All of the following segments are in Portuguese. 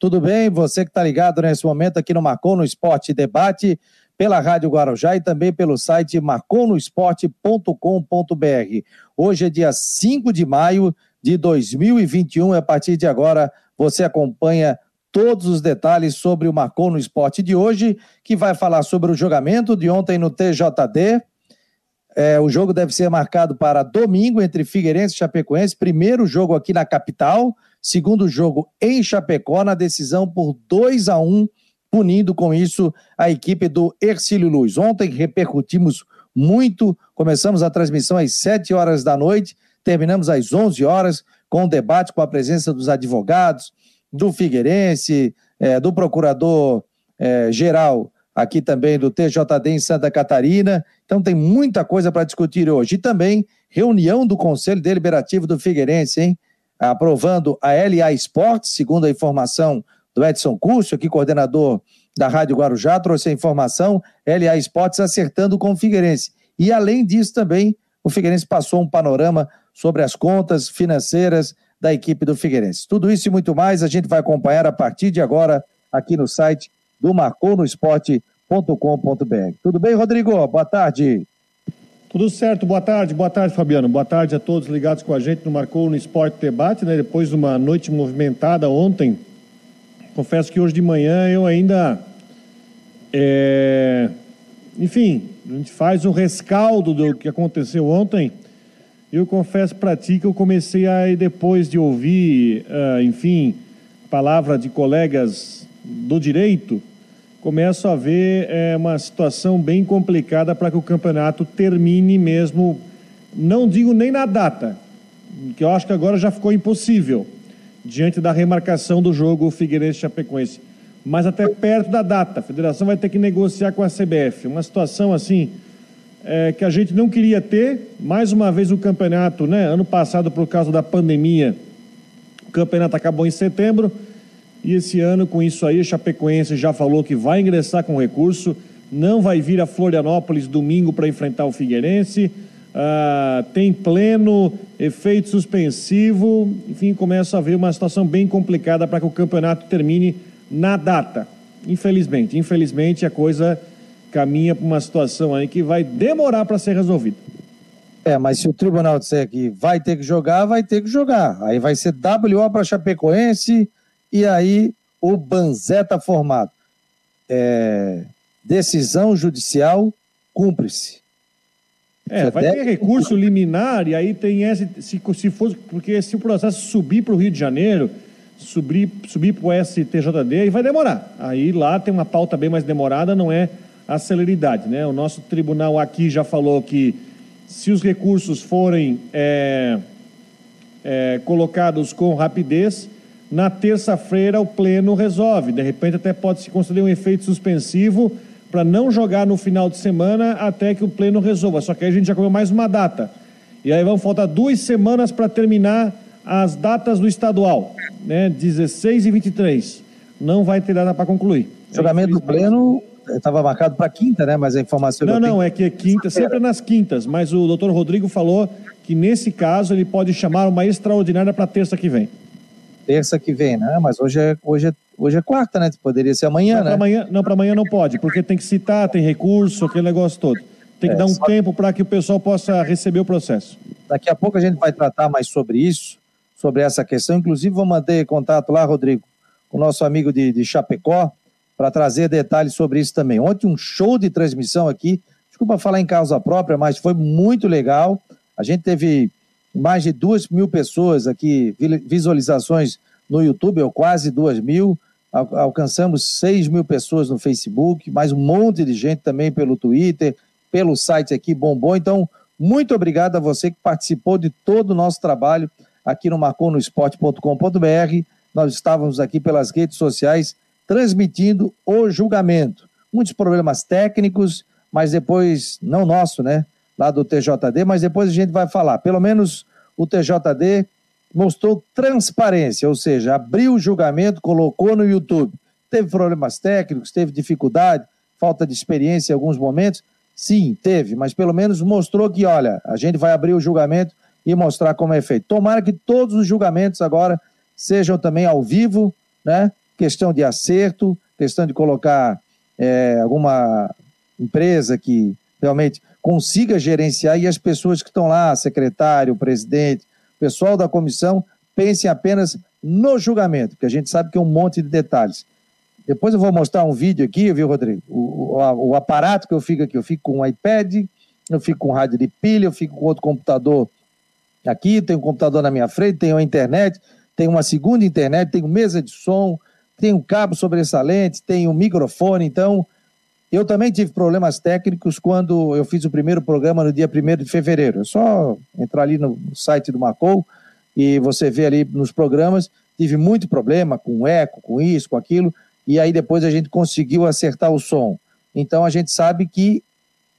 Tudo bem? Você que está ligado nesse momento aqui no Marcou no Esporte Debate, pela Rádio Guarujá e também pelo site marconosport.com.br. Hoje é dia 5 de maio de 2021 e a partir de agora você acompanha todos os detalhes sobre o Marcou no Esporte de hoje, que vai falar sobre o jogamento de ontem no TJD. É, o jogo deve ser marcado para domingo entre Figueirense e Chapecoense. Primeiro jogo aqui na capital, segundo jogo em Chapecó, na decisão por 2 a 1 punindo com isso a equipe do Ercílio Luz. Ontem repercutimos muito, começamos a transmissão às 7 horas da noite, terminamos às 11 horas com o debate com a presença dos advogados, do Figueirense, é, do procurador é, geral aqui também do TJD em Santa Catarina. Então tem muita coisa para discutir hoje. E também reunião do Conselho Deliberativo do Figueirense, hein? Aprovando a LA Esportes, segundo a informação do Edson Curso, aqui coordenador da Rádio Guarujá, trouxe a informação, LA Esportes acertando com o Figueirense. E além disso também, o Figueirense passou um panorama sobre as contas financeiras da equipe do Figueirense. Tudo isso e muito mais a gente vai acompanhar a partir de agora aqui no site do marconosport.com.br. Tudo bem, Rodrigo? Boa tarde. Tudo certo, boa tarde, boa tarde, Fabiano. Boa tarde a todos ligados com a gente no Marcou no Esporte Debate, né? Depois de uma noite movimentada ontem. Confesso que hoje de manhã eu ainda. É... Enfim, a gente faz o rescaldo do que aconteceu ontem eu confesso para ti que eu comecei a, depois de ouvir, uh, enfim, palavra de colegas do direito, começo a ver é, uma situação bem complicada para que o campeonato termine mesmo, não digo nem na data, que eu acho que agora já ficou impossível, diante da remarcação do jogo Figueirense-Chapecoense, mas até perto da data, a federação vai ter que negociar com a CBF, uma situação assim é, que a gente não queria ter. Mais uma vez o campeonato, né? Ano passado, por causa da pandemia, o campeonato acabou em setembro. E esse ano, com isso aí, a Chapecoense já falou que vai ingressar com recurso, não vai vir a Florianópolis domingo para enfrentar o Figueirense. Ah, tem pleno, efeito suspensivo, enfim, começa a haver uma situação bem complicada para que o campeonato termine na data. Infelizmente, infelizmente a coisa caminha para uma situação aí que vai demorar para ser resolvida. É, mas se o tribunal disser que vai ter que jogar, vai ter que jogar. Aí vai ser WO para Chapecoense e aí o Banzeta tá formado. É, decisão judicial cumpre-se. É, vai ter recurso liminar e aí tem esse, se, se for, porque se o processo subir para o Rio de Janeiro, subir, subir para o STJD, aí vai demorar. Aí lá tem uma pauta bem mais demorada, não é a celeridade. Né? O nosso tribunal aqui já falou que se os recursos forem é, é, colocados com rapidez, na terça-feira o pleno resolve. De repente até pode se conceder um efeito suspensivo para não jogar no final de semana até que o pleno resolva. Só que aí a gente já comeu mais uma data. E aí vão faltar duas semanas para terminar as datas do estadual, né? 16 e 23. Não vai ter data para concluir. Julgamento do pleno estava marcado para quinta, né? Mas a informação. Não, não, tenho... é que é quinta, sempre é nas quintas. Mas o doutor Rodrigo falou que nesse caso ele pode chamar uma extraordinária para terça que vem. Terça que vem, né? Mas hoje é, hoje é, hoje é quarta, né? Poderia ser amanhã, não, né? Amanhã, não, para amanhã não pode, porque tem que citar, tem recurso, aquele negócio todo. Tem que é, dar um só... tempo para que o pessoal possa receber o processo. Daqui a pouco a gente vai tratar mais sobre isso, sobre essa questão. Inclusive, vou manter contato lá, Rodrigo, com o nosso amigo de, de Chapecó, para trazer detalhes sobre isso também. Ontem um show de transmissão aqui, desculpa falar em causa própria, mas foi muito legal. A gente teve mais de duas mil pessoas aqui, visualizações no YouTube, ou quase duas mil. Alcançamos seis mil pessoas no Facebook, mais um monte de gente também pelo Twitter, pelo site aqui bombom. Então, muito obrigado a você que participou de todo o nosso trabalho aqui no marconosport.com.br. Nós estávamos aqui pelas redes sociais transmitindo o julgamento. Muitos problemas técnicos, mas depois, não nosso, né? Lá do TJD, mas depois a gente vai falar. Pelo menos o TJD mostrou transparência, ou seja, abriu o julgamento, colocou no YouTube. Teve problemas técnicos, teve dificuldade, falta de experiência em alguns momentos. Sim, teve, mas pelo menos mostrou que, olha, a gente vai abrir o julgamento e mostrar como é feito. Tomara que todos os julgamentos agora sejam também ao vivo, né? questão de acerto, questão de colocar é, alguma empresa que realmente consiga gerenciar e as pessoas que estão lá, secretário, presidente, pessoal da comissão, pensem apenas no julgamento, porque a gente sabe que é um monte de detalhes. Depois eu vou mostrar um vídeo aqui, viu, Rodrigo? O, o, o aparato que eu fico aqui, eu fico com um iPad, eu fico com rádio de pilha, eu fico com outro computador aqui, tenho um computador na minha frente, tenho a internet, tenho uma segunda internet, tenho mesa de som, tenho cabo sobressalente, tenho microfone, então eu também tive problemas técnicos quando eu fiz o primeiro programa no dia 1 de fevereiro. É só entrar ali no site do Macou e você vê ali nos programas, tive muito problema com eco, com isso, com aquilo, e aí depois a gente conseguiu acertar o som. Então a gente sabe que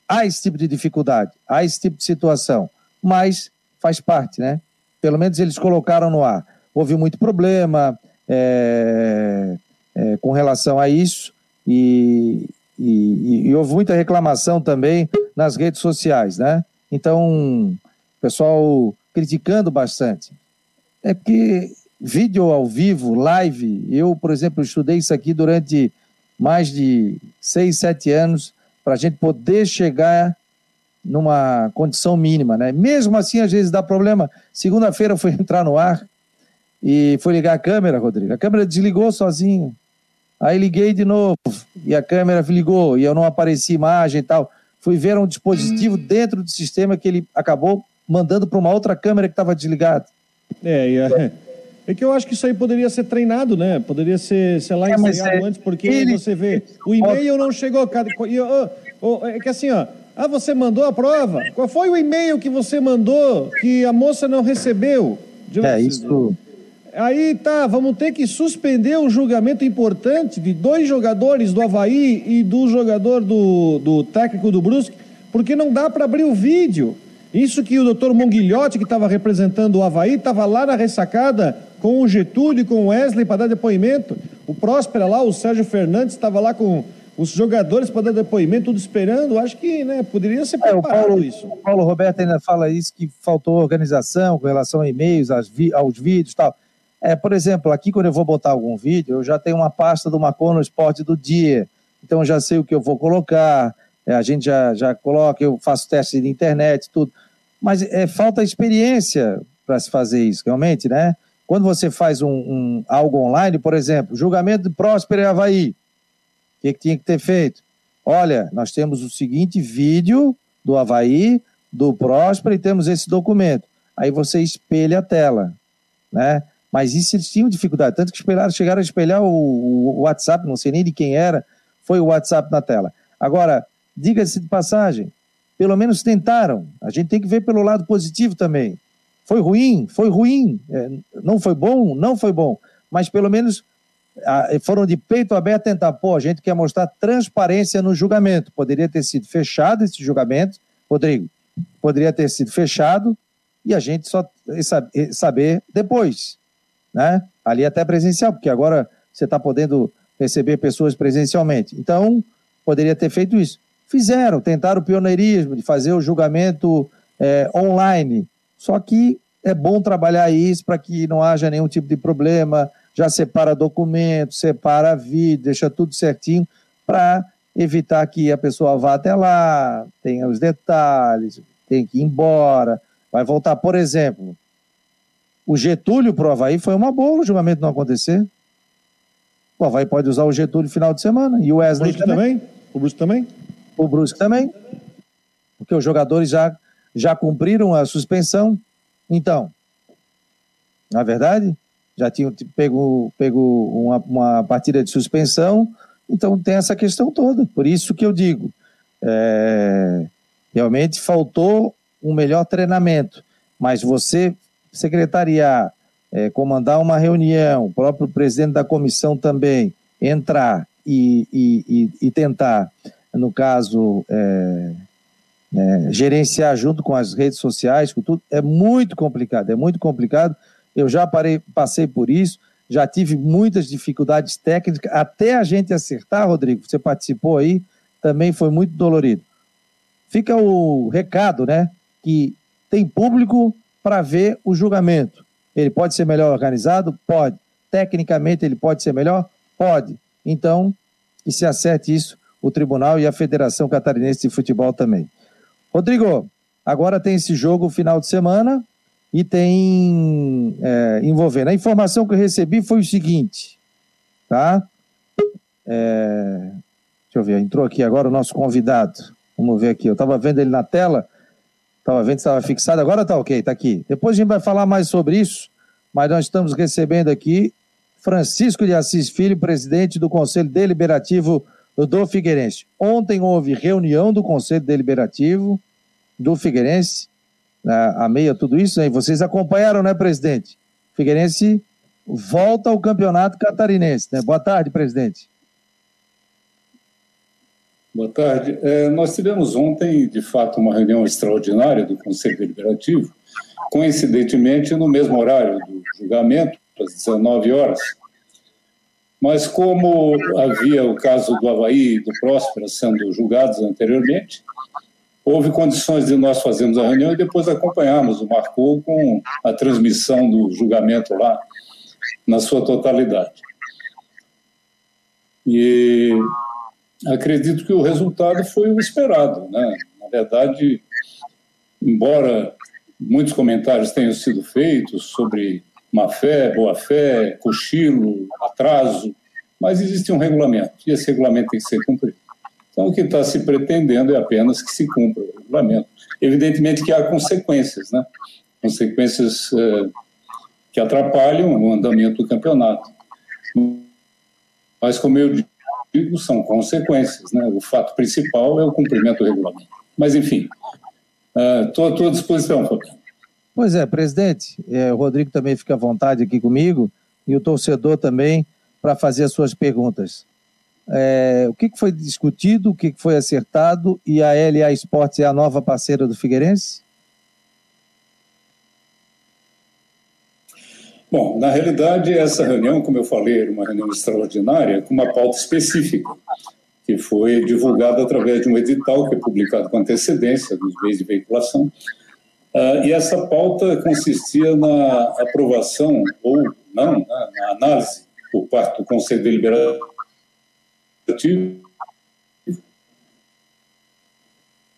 há esse tipo de dificuldade, há esse tipo de situação, mas faz parte, né? Pelo menos eles colocaram no ar. Houve muito problema é, é, com relação a isso e, e, e, houve muita reclamação também nas redes sociais, né? Então, pessoal criticando bastante. É que vídeo ao vivo, live, eu, por exemplo, estudei isso aqui durante mais de seis, sete anos para a gente poder chegar numa condição mínima, né? Mesmo assim, às vezes dá problema. Segunda-feira foi entrar no ar e foi ligar a câmera, Rodrigo. A câmera desligou sozinho. Aí liguei de novo e a câmera ligou e eu não apareci imagem e tal. Fui ver um dispositivo dentro do sistema que ele acabou mandando para uma outra câmera que estava desligada. É, é, é, que eu acho que isso aí poderia ser treinado, né? Poderia ser, sei lá, é, ensaiado é, antes, porque ele, você vê, o e-mail não chegou. É que assim, ó, ah, você mandou a prova? Qual foi o e-mail que você mandou que a moça não recebeu? É, isso. Aí tá, vamos ter que suspender um julgamento importante de dois jogadores do Havaí e do jogador do, do técnico do Brusque, porque não dá para abrir o vídeo. Isso que o doutor Monguilhote, que estava representando o Havaí, estava lá na ressacada com o Getúlio e com o Wesley para dar depoimento. O Próspera lá, o Sérgio Fernandes, estava lá com os jogadores para dar depoimento, tudo esperando, acho que né, poderia ser preparado é, o Paulo, isso. O Paulo Roberto ainda fala isso, que faltou organização com relação a e-mails, aos vídeos e tal. É, por exemplo, aqui quando eu vou botar algum vídeo, eu já tenho uma pasta do Macon no Esporte do dia, então eu já sei o que eu vou colocar, é, a gente já, já coloca, eu faço teste de internet, tudo. Mas é, falta experiência para se fazer isso, realmente, né? Quando você faz um, um, algo online, por exemplo, julgamento de Próspero e Havaí, o que, que tinha que ter feito? Olha, nós temos o seguinte vídeo do Havaí, do Próspero, e temos esse documento. Aí você espelha a tela, né? Mas isso eles tinham dificuldade, tanto que espelharam, chegaram a espelhar o, o WhatsApp, não sei nem de quem era, foi o WhatsApp na tela. Agora, diga-se de passagem, pelo menos tentaram. A gente tem que ver pelo lado positivo também. Foi ruim, foi ruim. É, não foi bom, não foi bom. Mas pelo menos foram de peito aberto tentar, pô, a gente quer mostrar transparência no julgamento. Poderia ter sido fechado esse julgamento, Rodrigo, poderia ter sido fechado e a gente só saber depois, né? Ali até presencial, porque agora você está podendo receber pessoas presencialmente. Então, poderia ter feito isso. Fizeram, tentaram o pioneirismo de fazer o julgamento é, online. Só que é bom trabalhar isso para que não haja nenhum tipo de problema, já separa documento, separa vídeo, deixa tudo certinho para evitar que a pessoa vá até lá, tenha os detalhes, tem que ir embora, vai voltar. Por exemplo, o Getúlio para o Havaí foi uma boa o julgamento não acontecer. O Havaí pode usar o Getúlio no final de semana. E o Wesley o também. também. O Brusque também? O Brusque também. Porque os jogadores já, já cumpriram a suspensão. Então, na verdade, já tinham pego, pego uma, uma partida de suspensão, então tem essa questão toda. Por isso que eu digo, é, realmente faltou um melhor treinamento, mas você secretariar, é, comandar uma reunião, o próprio presidente da comissão também entrar e, e, e, e tentar, no caso, é, é, gerenciar junto com as redes sociais, com tudo, é muito complicado, é muito complicado eu já parei, passei por isso, já tive muitas dificuldades técnicas, até a gente acertar, Rodrigo, você participou aí, também foi muito dolorido. Fica o recado, né? Que tem público para ver o julgamento. Ele pode ser melhor organizado? Pode. Tecnicamente ele pode ser melhor? Pode. Então, que se acerte isso, o Tribunal e a Federação Catarinense de Futebol também. Rodrigo, agora tem esse jogo final de semana e tem é, envolvendo. A informação que eu recebi foi o seguinte, tá? É, deixa eu ver, entrou aqui agora o nosso convidado. Vamos ver aqui. Eu estava vendo ele na tela, estava vendo estava fixado, agora está ok, está aqui. Depois a gente vai falar mais sobre isso, mas nós estamos recebendo aqui Francisco de Assis Filho, presidente do Conselho Deliberativo do Figueirense. Ontem houve reunião do Conselho Deliberativo do Figueirense, né, a meia tudo isso, aí vocês acompanharam, né, presidente? Figueirense volta ao campeonato catarinense, né? Boa tarde, presidente. Boa tarde. É, nós tivemos ontem, de fato, uma reunião extraordinária do Conselho Deliberativo, coincidentemente no mesmo horário do julgamento, às 19 horas. Mas como havia o caso do Havaí e do Próspera sendo julgados anteriormente, houve condições de nós fazermos a reunião e depois acompanharmos o Marcou com a transmissão do julgamento lá na sua totalidade. E acredito que o resultado foi o esperado. Né? Na verdade, embora muitos comentários tenham sido feitos sobre má fé, boa fé, cochilo, atraso, mas existe um regulamento e esse regulamento tem que ser cumprido. Então, o que está se pretendendo é apenas que se cumpra o regulamento. Evidentemente que há consequências, né? Consequências eh, que atrapalham o andamento do campeonato. Mas, como eu digo, são consequências, né? O fato principal é o cumprimento do regulamento. Mas, enfim, estou uh, à tua disposição, Fabiano. Pois é, presidente, é, o Rodrigo também fica à vontade aqui comigo e o torcedor também para fazer as suas perguntas. É, o que, que, foi discutido, o que, que, foi acertado e a LA Esportes é a nova parceira do Figueirense? Bom, na realidade, essa reunião, como eu falei, era uma reunião extraordinária com uma pauta específica, que foi divulgada através de um edital que é publicado com antecedência nos meios de veiculação, Uh, e essa pauta consistia na aprovação, ou não, né, na análise por parte do Conselho Deliberativo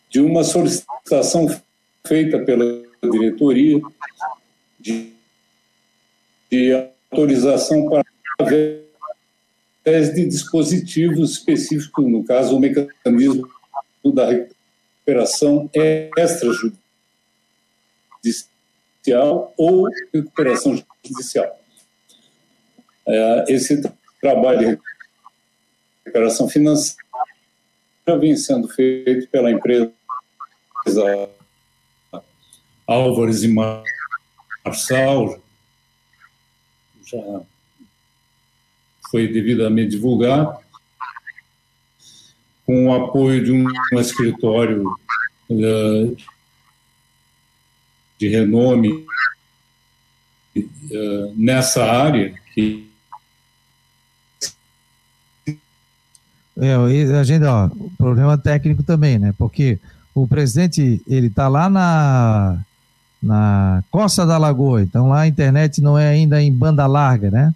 de uma solicitação feita pela diretoria de, de autorização para através de dispositivos específicos, no caso, o mecanismo da recuperação extrajudicial judicial ou recuperação judicial. É, esse trabalho de recuperação financeira vem sendo feito pela empresa Álvares e Marçal, já foi devidamente divulgado, com o apoio de um escritório uh, de renome uh, nessa área que é, a gente, ó, problema técnico também, né? Porque o presidente, ele tá lá na, na Costa da Lagoa, então lá a internet não é ainda em banda larga, né?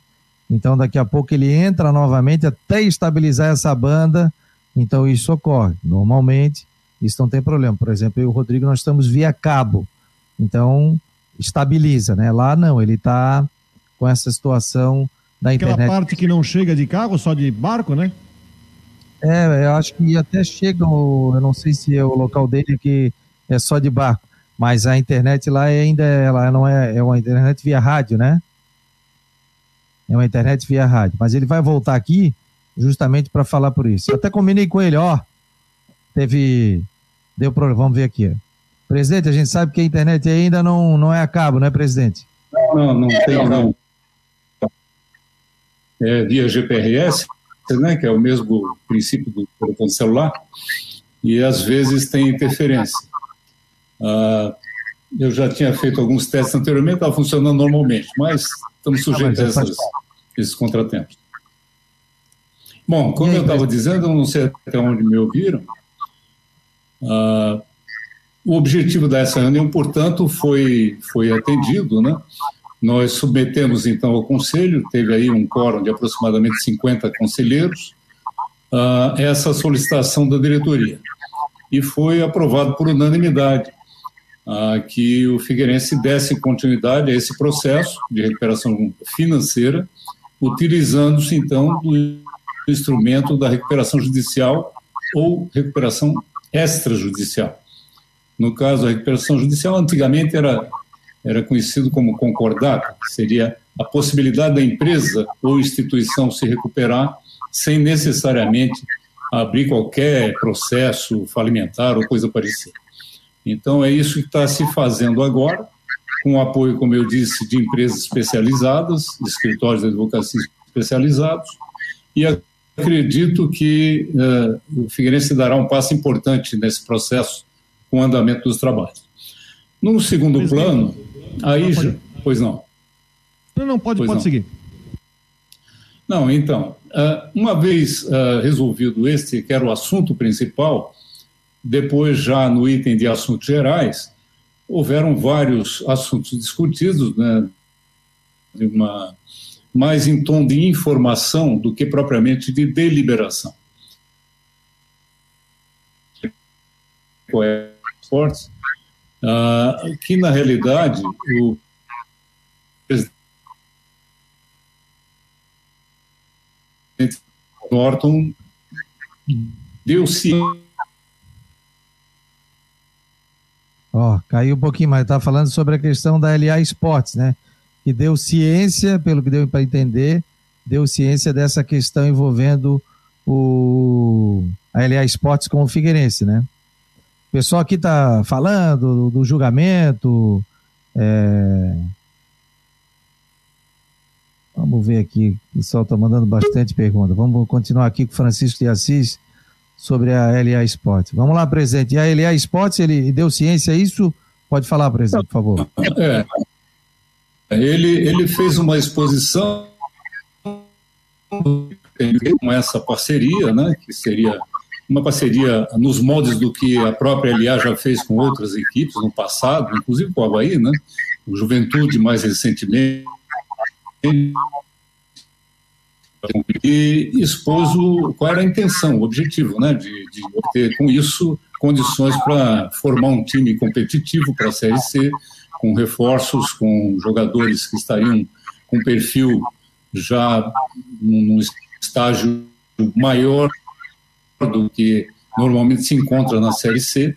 Então daqui a pouco ele entra novamente até estabilizar essa banda, então isso ocorre. Normalmente, isso não tem problema. Por exemplo, eu e o Rodrigo, nós estamos via cabo. Então, estabiliza, né? Lá não, ele está com essa situação da Aquela internet. Aquela parte que não chega de carro, só de barco, né? É, eu acho que até chega, eu não sei se é o local dele que é só de barco, mas a internet lá ainda ela não é, é uma internet via rádio, né? É uma internet via rádio, mas ele vai voltar aqui justamente para falar por isso. Eu até combinei com ele, ó, teve, deu problema, vamos ver aqui. Presidente, a gente sabe que a internet ainda não, não é a cabo, não é, presidente? Não, não tem, não. É via GPRS, né, que é o mesmo princípio do telefone celular, e às vezes tem interferência. Ah, eu já tinha feito alguns testes anteriormente, estava funcionando normalmente, mas estamos sujeitos ah, mas a essas, esses contratempos. Bom, como eu estava dizendo, eu não sei até onde me ouviram, ah, o objetivo dessa reunião, portanto, foi, foi atendido, né? Nós submetemos então ao Conselho, teve aí um quórum de aproximadamente 50 conselheiros, uh, essa solicitação da diretoria. E foi aprovado por unanimidade uh, que o Figueirense desse continuidade a esse processo de recuperação financeira, utilizando-se então do instrumento da recuperação judicial ou recuperação extrajudicial. No caso, a recuperação judicial antigamente era era conhecido como concordata, seria a possibilidade da empresa ou instituição se recuperar sem necessariamente abrir qualquer processo falimentar ou coisa parecida. Então, é isso que está se fazendo agora, com o apoio, como eu disse, de empresas especializadas, escritórios de advocacia especializados, e acredito que uh, o Figueirense dará um passo importante nesse processo com o andamento dos trabalhos. Num segundo plano, Aí, não, pode... pois não. Não, não, pode, pode não. seguir. Não, então, ah, uma vez ah, resolvido este, que era o assunto principal, depois, já no item de assuntos gerais, houveram vários assuntos discutidos, né, uma, mais em tom de informação do que propriamente de deliberação. Uh, que na realidade o presidente Norton deu-se Ó, caiu um pouquinho, mas está falando sobre a questão da LA Esportes, né? Que deu ciência, pelo que deu para entender, deu ciência dessa questão envolvendo o a LA Esportes com o Figueirense, né? O pessoal aqui está falando do, julgamento. É... Vamos ver aqui. O pessoal está mandando bastante pergunta. Vamos continuar aqui com Francisco de Assis sobre a LA Sports. Vamos lá, presidente. E a LA Sports, ele deu ciência a isso? Pode falar, presidente, por favor. É. Ele, ele fez uma exposição com essa parceria, né, que seria uma parceria nos moldes do que a própria LA já fez com outras equipes no passado, inclusive com o Havaí, né? O Juventude mais recentemente. E expôs o, qual era a intenção, o objetivo, né? De, de obter com isso condições para formar um time competitivo para a Série C, com reforços, com jogadores que estariam com perfil já num estágio maior do que normalmente se encontra na Série C,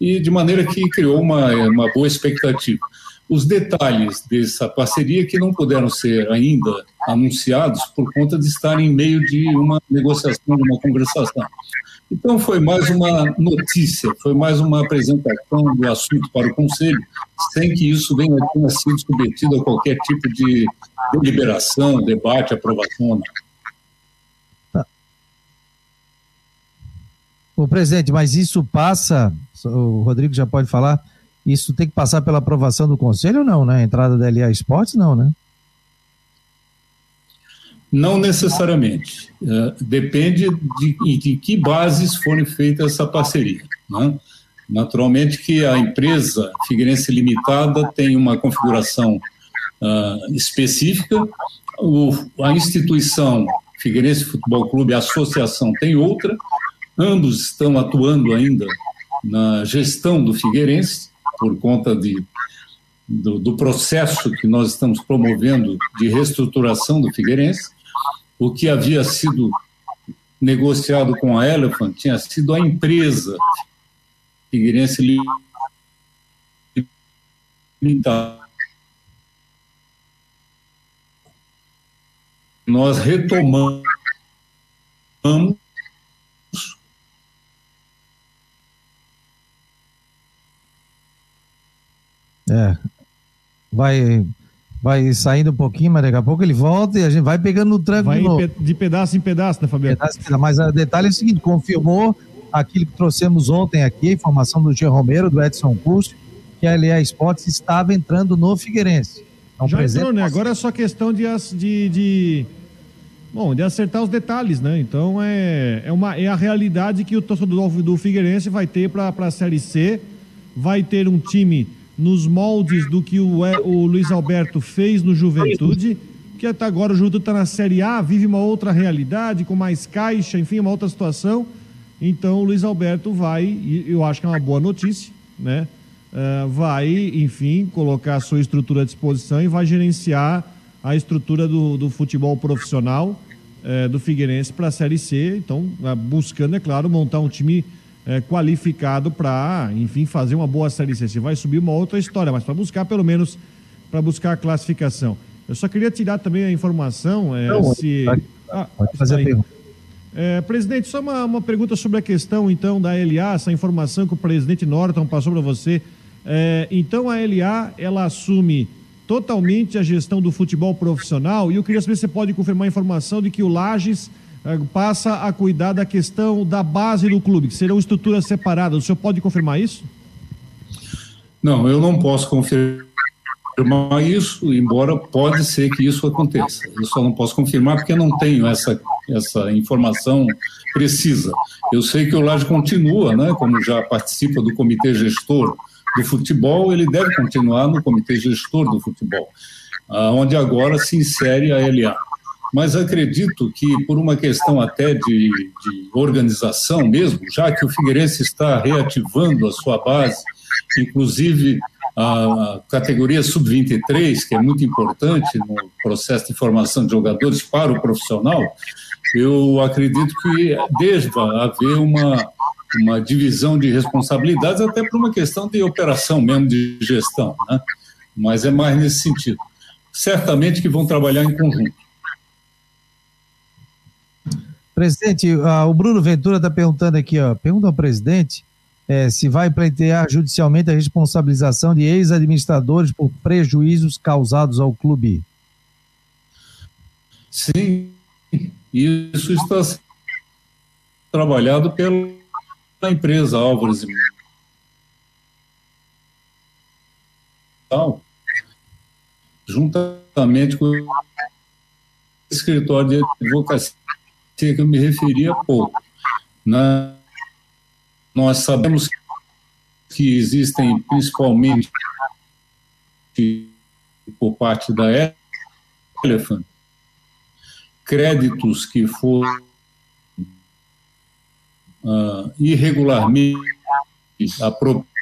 e de maneira que criou uma, uma boa expectativa. Os detalhes dessa parceria que não puderam ser ainda anunciados por conta de estar em meio de uma negociação, de uma conversação. Então foi mais uma notícia, foi mais uma apresentação do assunto para o Conselho, sem que isso venha tenha sido submetido a qualquer tipo de deliberação, debate, aprovação. O presidente, mas isso passa, o Rodrigo já pode falar, isso tem que passar pela aprovação do conselho ou não, né? A entrada da LA Esportes, não, né? Não necessariamente. Uh, depende de, de que bases forem feitas essa parceria. Né? Naturalmente que a empresa Figueirense Limitada tem uma configuração uh, específica, o, a instituição Figueirense Futebol Clube, a associação, tem outra, Ambos estão atuando ainda na gestão do Figueirense, por conta de, do, do, processo que nós estamos promovendo de reestruturação do Figueirense. O que havia sido negociado com a Elephant tinha sido a empresa Figueirense Limitada. Nós retomamos É. Vai, vai saindo um pouquinho, mas daqui a pouco ele volta e a gente vai pegando no tranco vai de novo. de pedaço em pedaço, né, Fabiano? Mas o detalhe é o seguinte, confirmou aquilo que trouxemos ontem aqui, a informação do Jean Romero, do Edson Curso, que a LA Esportes estava entrando no Figueirense. Então, Já entrou, né? Agora é só questão de, de, de, bom, de acertar os detalhes, né? Então é, é, uma, é a realidade que o torcedor do Figueirense vai ter para a Série C, vai ter um time nos moldes do que o, o Luiz Alberto fez no Juventude, que até agora o Juventude está na Série A, vive uma outra realidade, com mais caixa, enfim, uma outra situação. Então o Luiz Alberto vai, e eu acho que é uma boa notícia, né? Uh, vai, enfim, colocar a sua estrutura à disposição e vai gerenciar a estrutura do, do futebol profissional uh, do Figueirense para a Série C. Então, uh, buscando, é claro, montar um time qualificado para, enfim, fazer uma boa Série C. Se vai subir uma outra história, mas para buscar, pelo menos, para buscar a classificação. Eu só queria tirar também a informação. Não, se... Pode, ah, pode fazer a pergunta. É, presidente, só uma, uma, pergunta sobre a questão, então, da LA, essa informação que o presidente Norton passou para você. É, então, a LA, ela assume totalmente a gestão do futebol profissional e eu queria saber se você pode confirmar a informação de que o Lages é, passa a cuidar da questão da base do clube, que serão estruturas separadas. O senhor pode confirmar isso? Não, eu não posso confirmar isso, embora pode ser que isso aconteça. Eu só não posso confirmar porque não tenho essa, essa informação precisa. Eu sei que o Laje continua, né, como já participa do comitê gestor do futebol, ele deve continuar no comitê gestor do futebol, onde agora se insere a LA. Mas acredito que, por uma questão até de, de organização mesmo, já que o Figueirense está reativando a sua base, inclusive a categoria sub-23, que é muito importante no processo de formação de jogadores para o profissional, eu acredito que deva haver uma, uma divisão de responsabilidades, até por uma questão de operação mesmo, de gestão, né? mas é mais nesse sentido. Certamente que vão trabalhar em conjunto. Presidente, uh, o Bruno Ventura está perguntando aqui, ó, pergunta ao presidente é, se vai pleitear judicialmente a responsabilização de ex-administradores por prejuízos causados ao clube. Sim, isso está sendo trabalhado pela empresa Álvares juntamente com o escritório de advocacia que eu me referi há pouco. Na nós sabemos que existem principalmente por parte da Elephant créditos que foram uh, irregularmente apropriados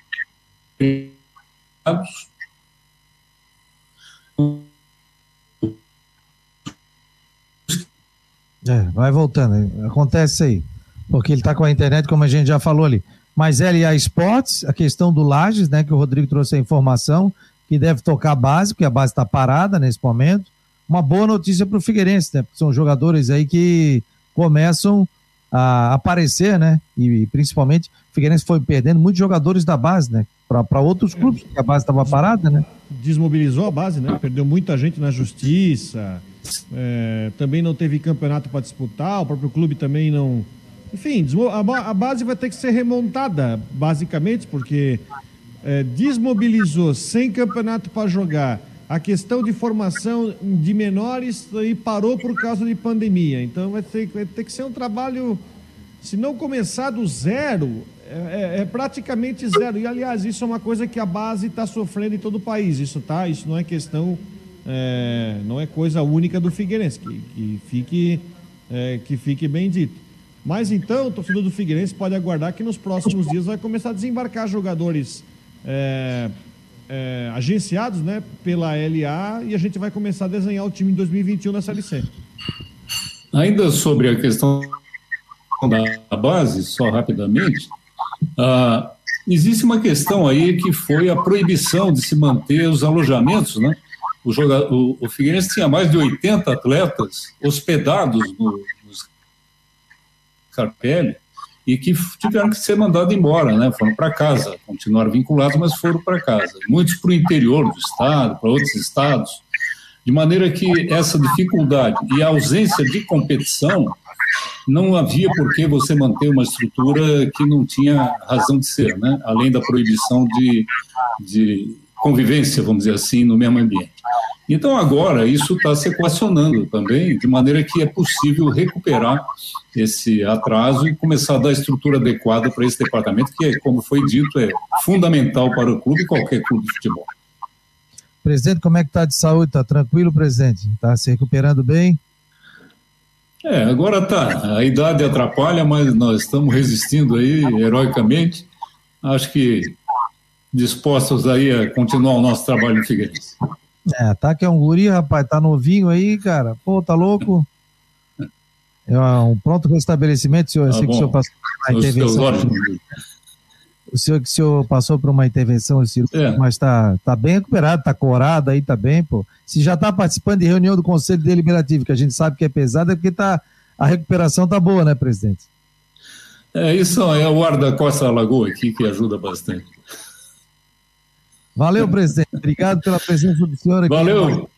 É, vai voltando, acontece aí. Porque ele está com a internet, como a gente já falou ali. Mas LA Esportes, a questão do Lages, né, que o Rodrigo trouxe a informação, que deve tocar a base, porque a base está parada nesse momento. Uma boa notícia para o Figueirense, né, porque são jogadores aí que começam a aparecer, né, e, principalmente o Figueirense foi perdendo muitos jogadores da base, né, para outros clubes, porque a base estava parada, né. Desmobilizou a base, né, perdeu muita gente na justiça, é, também não teve campeonato para disputar, o próprio clube também não enfim, a base vai ter que ser remontada, basicamente, porque é, desmobilizou sem campeonato para jogar. A questão de formação de menores e parou por causa de pandemia. Então vai ter, vai ter que ser um trabalho, se não começar do zero, é, é, é praticamente zero. E aliás, isso é uma coisa que a base está sofrendo em todo o país. Isso tá, isso não é questão, é, não é coisa única do Figueirense, que, que fique, é, que fique bem dito. Mas então, o torcedor do Figueirense pode aguardar que nos próximos dias vai começar a desembarcar jogadores é, é, agenciados né, pela LA e a gente vai começar a desenhar o time em 2021 na Série C. Ainda sobre a questão da base, só rapidamente, ah, existe uma questão aí que foi a proibição de se manter os alojamentos, né? O, jogador, o, o Figueirense tinha mais de 80 atletas hospedados no, Carpelli, e que tiveram que ser mandados embora, né? Foram para casa, continuaram vinculados, mas foram para casa. Muitos para o interior do estado, para outros estados, de maneira que essa dificuldade e a ausência de competição não havia por que você manter uma estrutura que não tinha razão de ser, né? Além da proibição de, de convivência, vamos dizer assim, no mesmo ambiente. Então, agora, isso está se equacionando também, de maneira que é possível recuperar esse atraso e começar a dar estrutura adequada para esse departamento, que, é, como foi dito, é fundamental para o clube, qualquer clube de futebol. Presidente, como é que está de saúde? Está tranquilo, presidente? Está se recuperando bem? É, agora tá. A idade atrapalha, mas nós estamos resistindo aí heroicamente. Acho que dispostos aí a continuar o nosso trabalho no Figueirense. É, tá que é um guri, rapaz, tá novinho aí, cara. Pô, tá louco? É um pronto restabelecimento, senhor. Eu tá sei que o senhor passou por uma intervenção. O senhor que o senhor passou por uma intervenção cirúrgica, é. mas tá, tá bem recuperado, tá corado aí, tá bem, pô. Se já tá participando de reunião do Conselho Deliberativo, que a gente sabe que é pesado, é porque tá, a recuperação tá boa, né, presidente? É, isso é o ar da Costa Lagoa aqui que ajuda bastante. Valeu, presidente. Obrigado pela presença do senhor aqui. Valeu.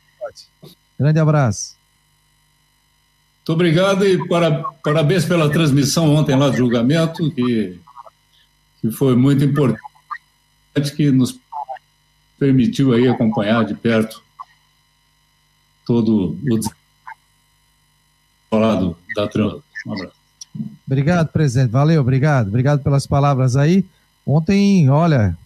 Grande abraço. Muito obrigado e para, parabéns pela transmissão ontem lá do julgamento, que, que foi muito importante, que nos permitiu aí acompanhar de perto todo o desenrolado da trama. Um abraço. Obrigado, presidente. Valeu, obrigado. Obrigado pelas palavras aí. Ontem, olha,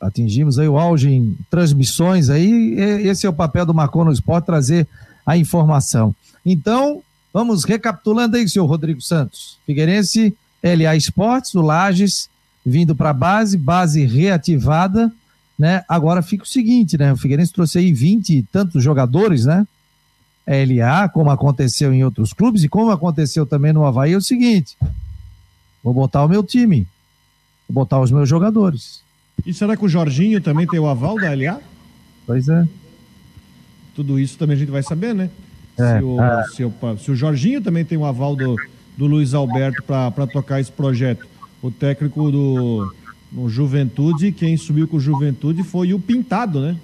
atingimos aí o auge em transmissões aí, esse é o papel do Marcon no Esporte, trazer a informação. Então, vamos recapitulando aí, senhor Rodrigo Santos. Figueirense, LA Esportes, o Lages, vindo para a base, base reativada, né? Agora fica o seguinte, né? O Figueirense trouxe aí 20 e tantos jogadores, né? LA, como aconteceu em outros clubes e como aconteceu também no Havaí, é o seguinte: vou botar o meu time, vou botar os meus jogadores. E será que o Jorginho também tem o aval da LA? Pois é. Tudo isso também a gente vai saber, né? É, se, o, é. se, o, se, o, Jorginho também tem o aval do, do Luiz Alberto para tocar esse projeto. O técnico do Juventude, quem subiu com o Juventude foi o Pintado, né?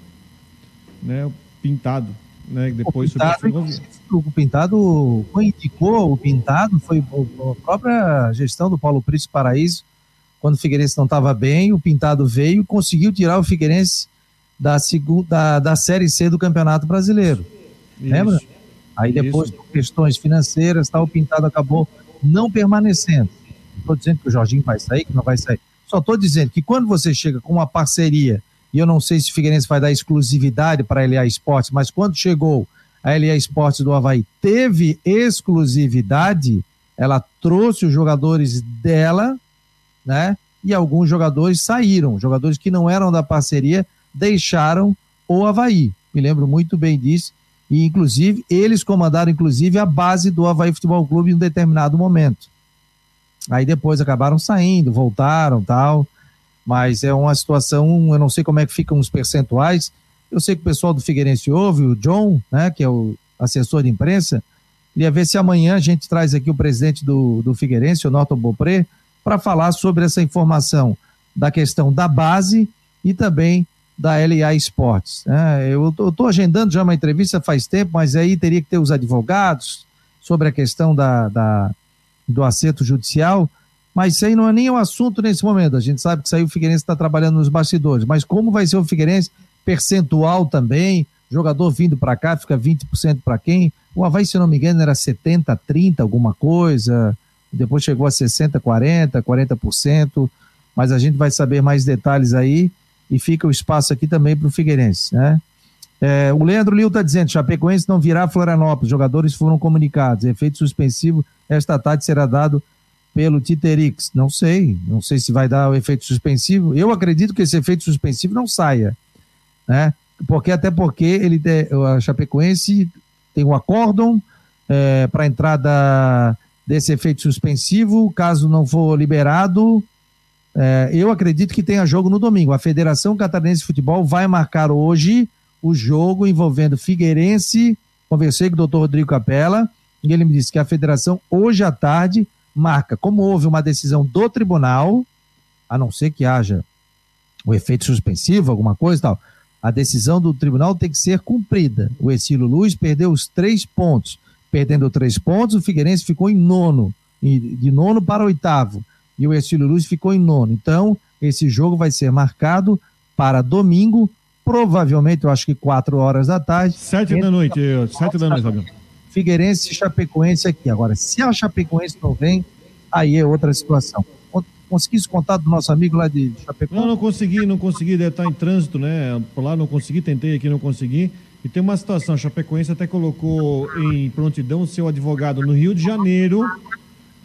né? O Pintado. Né? Depois o Pintado, o Pintado indicou o Pintado, foi a própria gestão do Paulo Príncipe Paraíso quando o Figueirense não estava bem, o Pintado veio e conseguiu tirar o Figueirense da, segunda, da, da Série C do Campeonato Brasileiro. Isso. Lembra? Aí depois, Isso. por questões financeiras, o Pintado acabou não permanecendo. Não estou dizendo que o Jorginho vai sair, que não vai sair. Só estou dizendo que quando você chega com uma parceria, e eu não sei se o Figueirense vai dar exclusividade para a LA Esportes, mas quando chegou a LA Esportes do Havaí, teve exclusividade, ela trouxe os jogadores dela né? E alguns jogadores saíram, jogadores que não eram da parceria deixaram o Havaí. Me lembro muito bem disso. E, inclusive, eles comandaram, inclusive, a base do Havaí Futebol Clube em um determinado momento. Aí depois acabaram saindo, voltaram tal. Mas é uma situação, eu não sei como é que ficam os percentuais. Eu sei que o pessoal do Figueirense ouve, o John, né, que é o assessor de imprensa. Queria ver se amanhã a gente traz aqui o presidente do, do Figueirense, o Norton Bopré, para falar sobre essa informação da questão da base e também da LA Esportes. É, eu estou agendando já uma entrevista faz tempo, mas aí teria que ter os advogados sobre a questão da, da, do acerto judicial, mas isso aí não é nem o um assunto nesse momento. A gente sabe que aí o Figueirense está trabalhando nos bastidores, mas como vai ser o Figueirense? Percentual também, jogador vindo para cá fica 20% para quem? O Havaí, se não me engano, era 70, 30, alguma coisa depois chegou a 60%, 40%, 40%, mas a gente vai saber mais detalhes aí e fica o espaço aqui também para o Figueirense, né? É, o Leandro Lil está dizendo, Chapecoense não virá Florianópolis, jogadores foram comunicados, efeito suspensivo esta tarde será dado pelo Titerix, não sei, não sei se vai dar o efeito suspensivo, eu acredito que esse efeito suspensivo não saia, né? Porque até porque ele a Chapecoense tem um acórdão é, para entrada desse efeito suspensivo, caso não for liberado, é, eu acredito que tenha jogo no domingo. A Federação Catarinense de Futebol vai marcar hoje o jogo envolvendo Figueirense. Conversei com o doutor Rodrigo Capella e ele me disse que a federação hoje à tarde marca, como houve uma decisão do tribunal, a não ser que haja o efeito suspensivo, alguma coisa e tal, a decisão do tribunal tem que ser cumprida. O Exílio Luz perdeu os três pontos perdendo três pontos, o Figueirense ficou em nono, de nono para oitavo, e o Estilo Luz ficou em nono. Então, esse jogo vai ser marcado para domingo, provavelmente, eu acho que quatro horas da tarde. Sete da noite, sete da noite, Fabiano. Figueirense e Chapecoense aqui. Agora, se a Chapecoense não vem, aí é outra situação. Conseguisse contar do nosso amigo lá de Chapecoense? Não, não consegui, não consegui, deve estar em trânsito, né? Por lá não consegui, tentei aqui, não consegui. E tem uma situação, Chapecoense até colocou em prontidão o seu advogado no Rio de Janeiro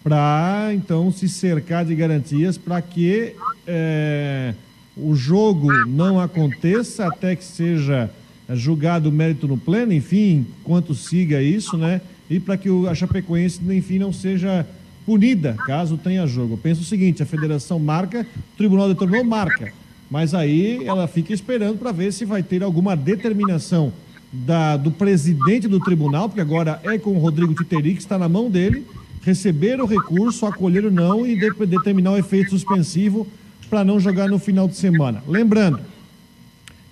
para, então, se cercar de garantias para que é, o jogo não aconteça até que seja julgado o mérito no pleno, enfim, enquanto siga isso, né? E para que a Chapecoense, enfim, não seja punida caso tenha jogo. Eu penso o seguinte: a federação marca, o tribunal determinou, marca. Mas aí ela fica esperando para ver se vai ter alguma determinação da, do presidente do tribunal, porque agora é com o Rodrigo Titeri, que está na mão dele, receber o recurso, acolher o não e de, determinar o efeito suspensivo para não jogar no final de semana. Lembrando,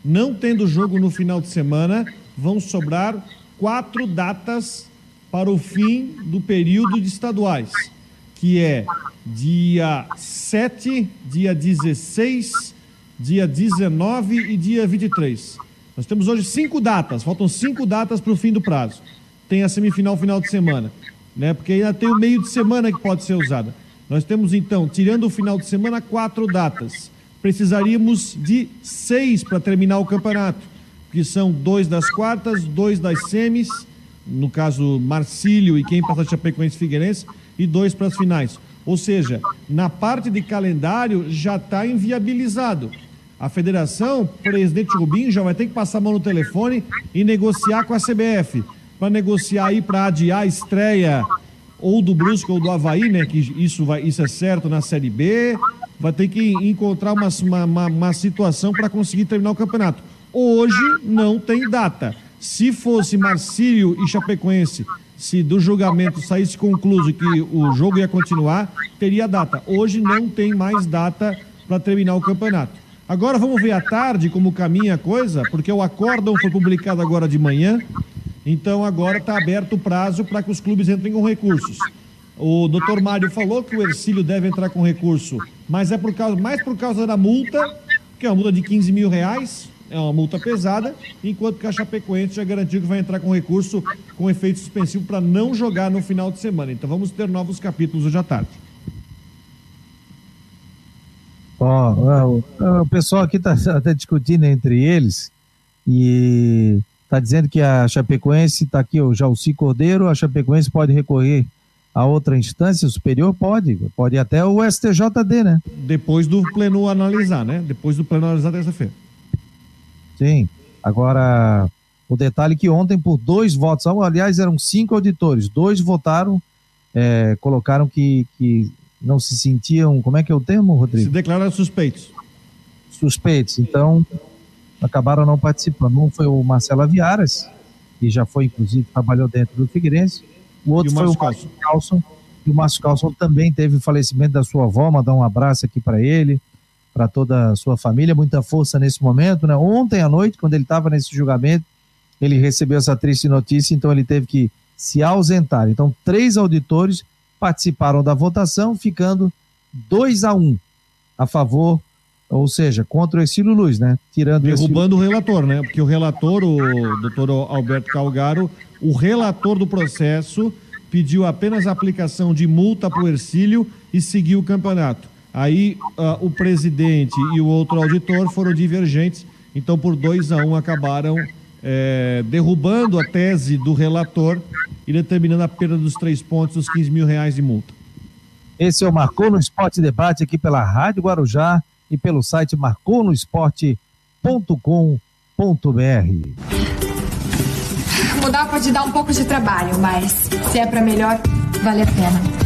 não tendo jogo no final de semana, vão sobrar quatro datas para o fim do período de estaduais, que é dia 7, dia 16, dia 19 e dia 23. Nós temos hoje cinco datas, faltam cinco datas para o fim do prazo. Tem a semifinal final de semana, né? Porque ainda tem o meio de semana que pode ser usada. Nós temos então, tirando o final de semana, quatro datas. Precisaríamos de seis para terminar o campeonato, que são dois das quartas, dois das semis, no caso Marcílio e quem passa Chapecoense Figueirense, e dois para as finais. Ou seja, na parte de calendário já está inviabilizado. A federação, presidente Rubinho, já vai ter que passar a mão no telefone e negociar com a CBF. Para negociar aí para adiar a estreia ou do Brusque ou do Havaí, né? Que isso, vai, isso é certo na Série B. Vai ter que encontrar uma, uma, uma situação para conseguir terminar o campeonato. Hoje não tem data. Se fosse Marcílio e Chapecoense, se do julgamento saísse concluso que o jogo ia continuar, teria data. Hoje não tem mais data para terminar o campeonato. Agora vamos ver à tarde como caminha a coisa, porque o acórdão foi publicado agora de manhã então agora está aberto o prazo para que os clubes entrem com recursos. O doutor Mário falou que o Ercílio deve entrar com recurso, mas é por causa, mais por causa da multa, que é uma multa de 15 mil reais, é uma multa pesada, enquanto que a Chapecoense já garantiu que vai entrar com recurso com efeito suspensivo para não jogar no final de semana. Então vamos ter novos capítulos hoje à tarde. Ó, oh, o, pessoal aqui está até discutindo entre eles e Está dizendo que a Chapecoense, está aqui o Jalci Cordeiro, a Chapecoense pode recorrer a outra instância superior? Pode, pode até o STJD, né? Depois do pleno analisar, né? Depois do pleno analisar terça-feira. Sim. Agora, o detalhe é que ontem, por dois votos, aliás, eram cinco auditores, dois votaram, é, colocaram que, que não se sentiam, como é que é o termo, Rodrigo? Se declararam suspeitos. Suspeitos. Então, acabaram não participando. Um foi o Marcelo Aviaras, que já foi, inclusive, trabalhou dentro do Figueirense. O outro o foi o Márcio Carlson. E o Márcio Carlson também teve o falecimento da sua avó, mandar um abraço aqui para ele, para toda a sua família, muita força nesse momento. Né? Ontem à noite, quando ele estava nesse julgamento, ele recebeu essa triste notícia, então ele teve que se ausentar. Então, três auditores participaram da votação, ficando 2 a 1 um a favor ou seja, contra o Exílio Luz, né? Tirando Derrubando o relator, né? Porque o relator, o doutor Alberto Calgaro, o relator do processo pediu apenas a aplicação de multa para o Ercílio e seguiu o campeonato. Aí uh, o presidente e o outro auditor foram divergentes, então por 2 a 1 um, acabaram é, derrubando a tese do relator e determinando a perda dos três pontos, dos 15 mil reais de multa. Esse é o Marcou no Esporte Debate aqui pela Rádio Guarujá e pelo site marconosport.com.br. Mudar pode dar um pouco de trabalho, mas se é para melhor, vale a pena.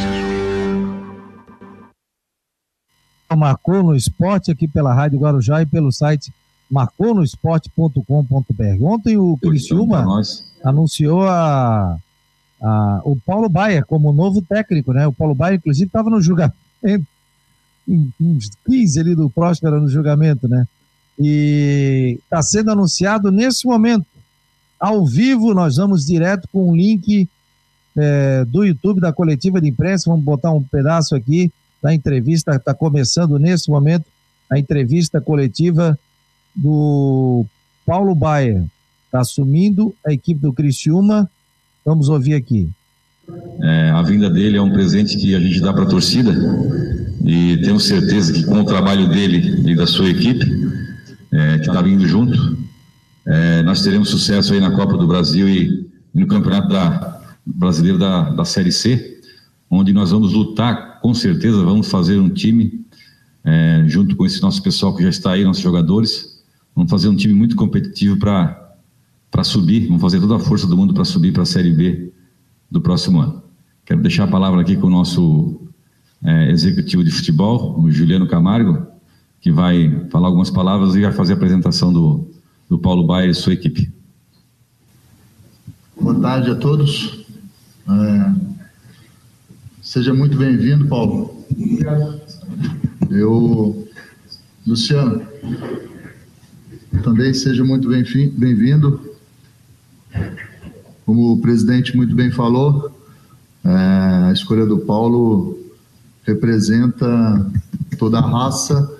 marcou no esporte aqui pela Rádio Guarujá e pelo site marconosport.com.br. Ontem o Criciúma anunciou a, a, o Paulo Baia como novo técnico, né? O Paulo Baia, inclusive, estava no julgamento, uns 15 ali do Próspera no julgamento, né? E está sendo anunciado nesse momento, ao vivo, nós vamos direto com o um link é, do YouTube da coletiva de imprensa, vamos botar um pedaço aqui da entrevista, está começando nesse momento a entrevista coletiva do Paulo Baia, está assumindo a equipe do Criciúma. Vamos ouvir aqui. É, a vinda dele é um presente que a gente dá para a torcida e temos certeza que com o trabalho dele e da sua equipe, é, que está vindo junto, é, nós teremos sucesso aí na Copa do Brasil e, e no Campeonato da, Brasileiro da, da Série C, onde nós vamos lutar com certeza vamos fazer um time, é, junto com esse nosso pessoal que já está aí, nossos jogadores, vamos fazer um time muito competitivo para subir, vamos fazer toda a força do mundo para subir para a Série B do próximo ano. Quero deixar a palavra aqui com o nosso é, executivo de futebol, o Juliano Camargo, que vai falar algumas palavras e vai fazer a apresentação do, do Paulo Baia e sua equipe. Boa tarde a todos. É, Seja muito bem-vindo, Paulo. Eu, Luciano, também seja muito bem-vindo. Como o presidente muito bem falou, é, a escolha do Paulo representa toda a raça,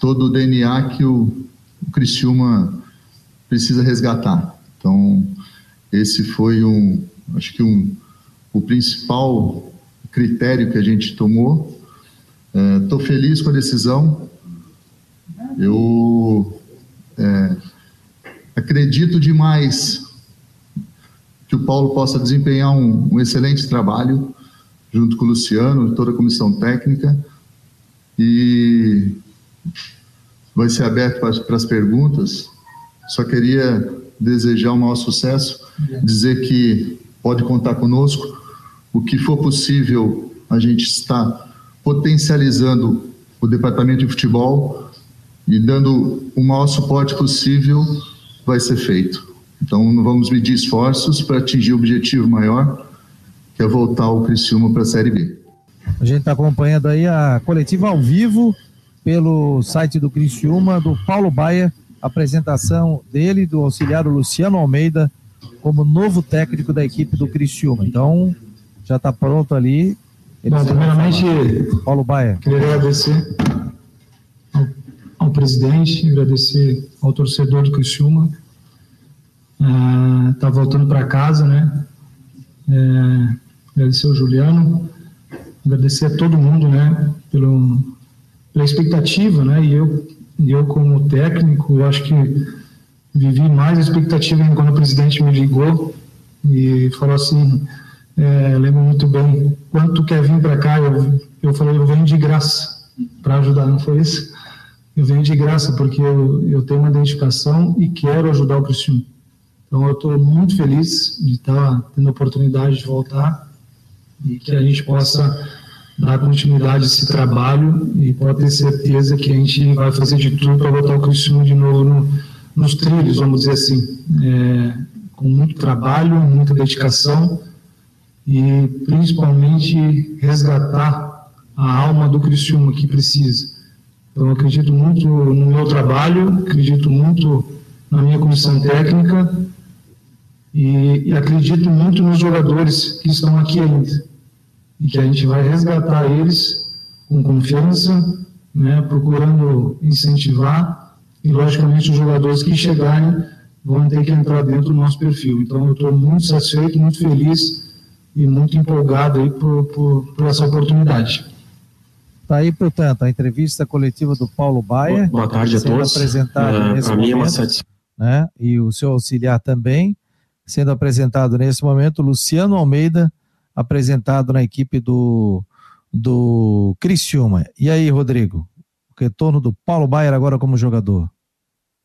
todo o DNA que o, o Criciúma precisa resgatar. Então, esse foi um, acho que um, o principal critério que a gente tomou. Estou é, feliz com a decisão. Eu é, acredito demais que o Paulo possa desempenhar um, um, excelente trabalho junto com o Luciano, toda a comissão técnica, e vai ser aberto para, para as perguntas. Só queria desejar o maior sucesso, dizer que pode contar conosco o que for possível, a gente está potencializando o departamento de futebol e dando o maior suporte possível vai ser feito. Então, vamos medir esforços para atingir o objetivo maior, que é voltar o Criciúma para a Série B. A gente está acompanhando aí a coletiva ao vivo pelo site do Criciúma, do Paulo Baia, apresentação dele, do auxiliar Luciano Almeida, como novo técnico da equipe do Criciúma. Então, já está pronto ali. Bom, primeiramente, Paulo Baia. Queria agradecer ao, ao, presidente, agradecer ao torcedor do Criciúma. Está ah, voltando para casa, né? É, agradecer ao Juliano, agradecer a todo mundo, né? Pelo, pela expectativa, né? E eu, eu como técnico, acho que vivi mais a expectativa quando o presidente me ligou e falou assim é, lembro muito bem. Quando tu quer vir para cá, eu, eu falei, eu venho de graça para ajudar, não foi isso? Eu venho de graça porque eu, eu tenho uma identificação e quero ajudar o Cristiano. Então eu estou muito feliz de estar tá tendo a oportunidade de voltar e que a gente possa dar continuidade a esse trabalho e pode ter certeza que a gente vai fazer de tudo para botar o Cristiano de novo no, nos trilhos, vamos dizer assim, é, com muito trabalho, muita dedicação e principalmente resgatar a alma do Criciúma que precisa. Então, acredito muito no meu trabalho, acredito muito na minha comissão técnica e, e acredito muito nos jogadores que estão aqui ainda e que a gente vai resgatar eles com confiança, né, procurando incentivar e, logicamente, os jogadores que chegarem vão ter que entrar dentro do nosso perfil. Então, eu estou muito satisfeito, muito feliz e muito empolgado aí por, por, por essa oportunidade. Está aí, portanto, a entrevista coletiva do Paulo Baia. Boa tarde a todos. Apresentado uh, nesse momento, mim é uma satisfação. Né? E o seu auxiliar também, sendo apresentado nesse momento, Luciano Almeida, apresentado na equipe do, do Criciúma. E aí, Rodrigo? O retorno do Paulo Baier agora como jogador.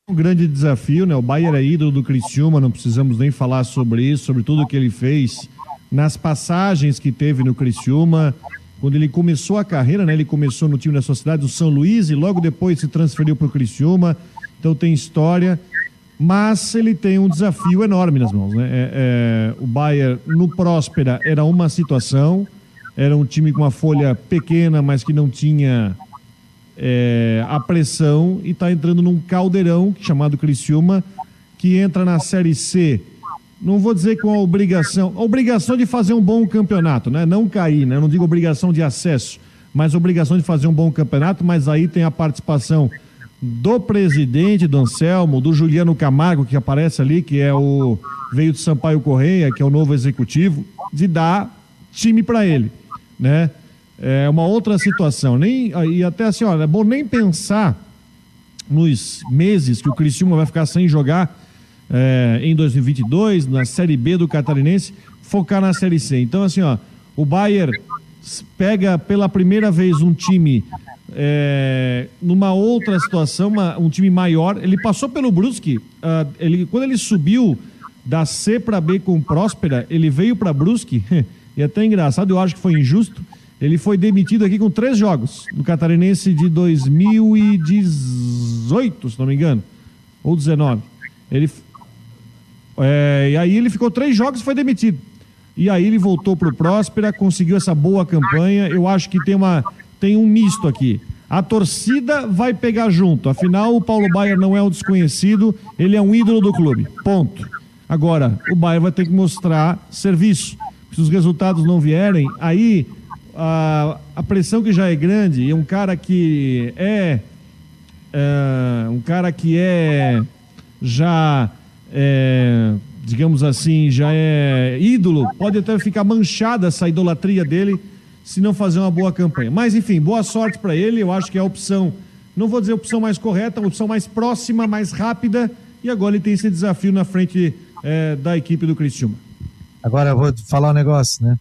Um grande desafio, né? O Baier é ídolo do Criciúma, não precisamos nem falar sobre isso, sobre tudo que ele fez nas passagens que teve no Criciúma. Quando ele começou a carreira, né? Ele começou no time da sua cidade, do São Luís, e logo depois se transferiu para o Criciúma. Então tem história mas ele tem um desafio enorme nas mãos. Né? É, é, o Bayern no Próspera era uma situação, era um time com uma folha pequena, mas que não tinha é, a pressão e está entrando num caldeirão chamado Criciúma, que entra na Série C. Não vou dizer com a obrigação, a obrigação de fazer um bom campeonato, né? Não cair, né? Não digo obrigação de acesso, mas obrigação de fazer um bom campeonato, mas aí tem a participação do presidente do Anselmo, do Juliano Camargo, que aparece ali, que é o veio de Sampaio Correia, que é o novo executivo, de dar time para ele, né? É uma outra situação, nem e até assim, olha, é bom nem pensar nos meses que o Criciúma vai ficar sem jogar é, em 2022 na Série B do Catarinense, focar na Série C. Então assim, ó, o Bayern pega pela primeira vez um time é, numa outra situação, uma, um time maior. Ele passou pelo Brusque. Uh, ele, quando ele subiu da C para B com Próspera, ele veio para Brusque. e até engraçado, eu acho que foi injusto. Ele foi demitido aqui com três jogos no Catarinense de 2018, se não me engano, ou 19. Ele, é, e aí ele ficou três jogos e foi demitido. E aí ele voltou para o Próspera, conseguiu essa boa campanha. Eu acho que tem uma tem um misto aqui. A torcida vai pegar junto. Afinal, o Paulo Baier não é um desconhecido, ele é um ídolo do clube. Ponto. Agora, o Baier vai ter que mostrar serviço. Se os resultados não vierem, aí a, a pressão que já é grande e um cara que é, é um cara que é já é, digamos assim, já é ídolo, pode até ficar manchada essa idolatria dele se não fazer uma boa campanha. Mas, enfim, boa sorte para ele. Eu acho que é a opção, não vou dizer a opção mais correta, a opção mais próxima, mais rápida. E agora ele tem esse desafio na frente é, da equipe do Cristiúma. Agora eu vou falar um negócio, né?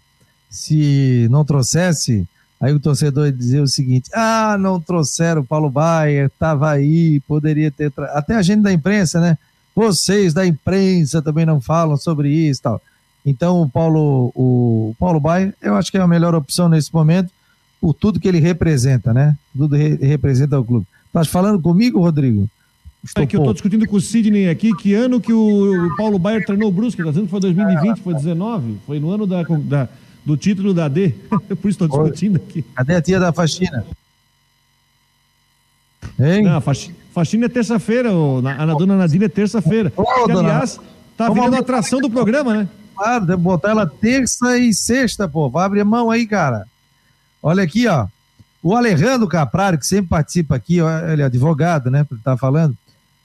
Se não trouxesse, aí o torcedor dizer o seguinte: ah, não trouxeram o Paulo Baier, estava aí, poderia ter. Tra... Até a gente da imprensa, né? Vocês da imprensa também não falam sobre isso tal. Então, o Paulo, o Paulo Baia, eu acho que é a melhor opção nesse momento, por tudo que ele representa, né? Tudo re representa o clube. Estás falando comigo, Rodrigo? Estou é que eu estou discutindo com o Sidney aqui, que ano que o Paulo Baier treinou o Brusque, está dizendo que foi 2020, foi 19, foi no ano da, da do título da D, por isso estou discutindo aqui. Cadê a tia da faxina? Hein? Não, faxina é terça-feira, a dona Nadine é terça-feira. aliás, tá virando atração do programa, né? Claro, deve botar ela terça e sexta, pô. Vai abrir mão aí, cara. Olha aqui, ó. O Alejandro Capraro, que sempre participa aqui, ele é advogado, né? Ele tá falando.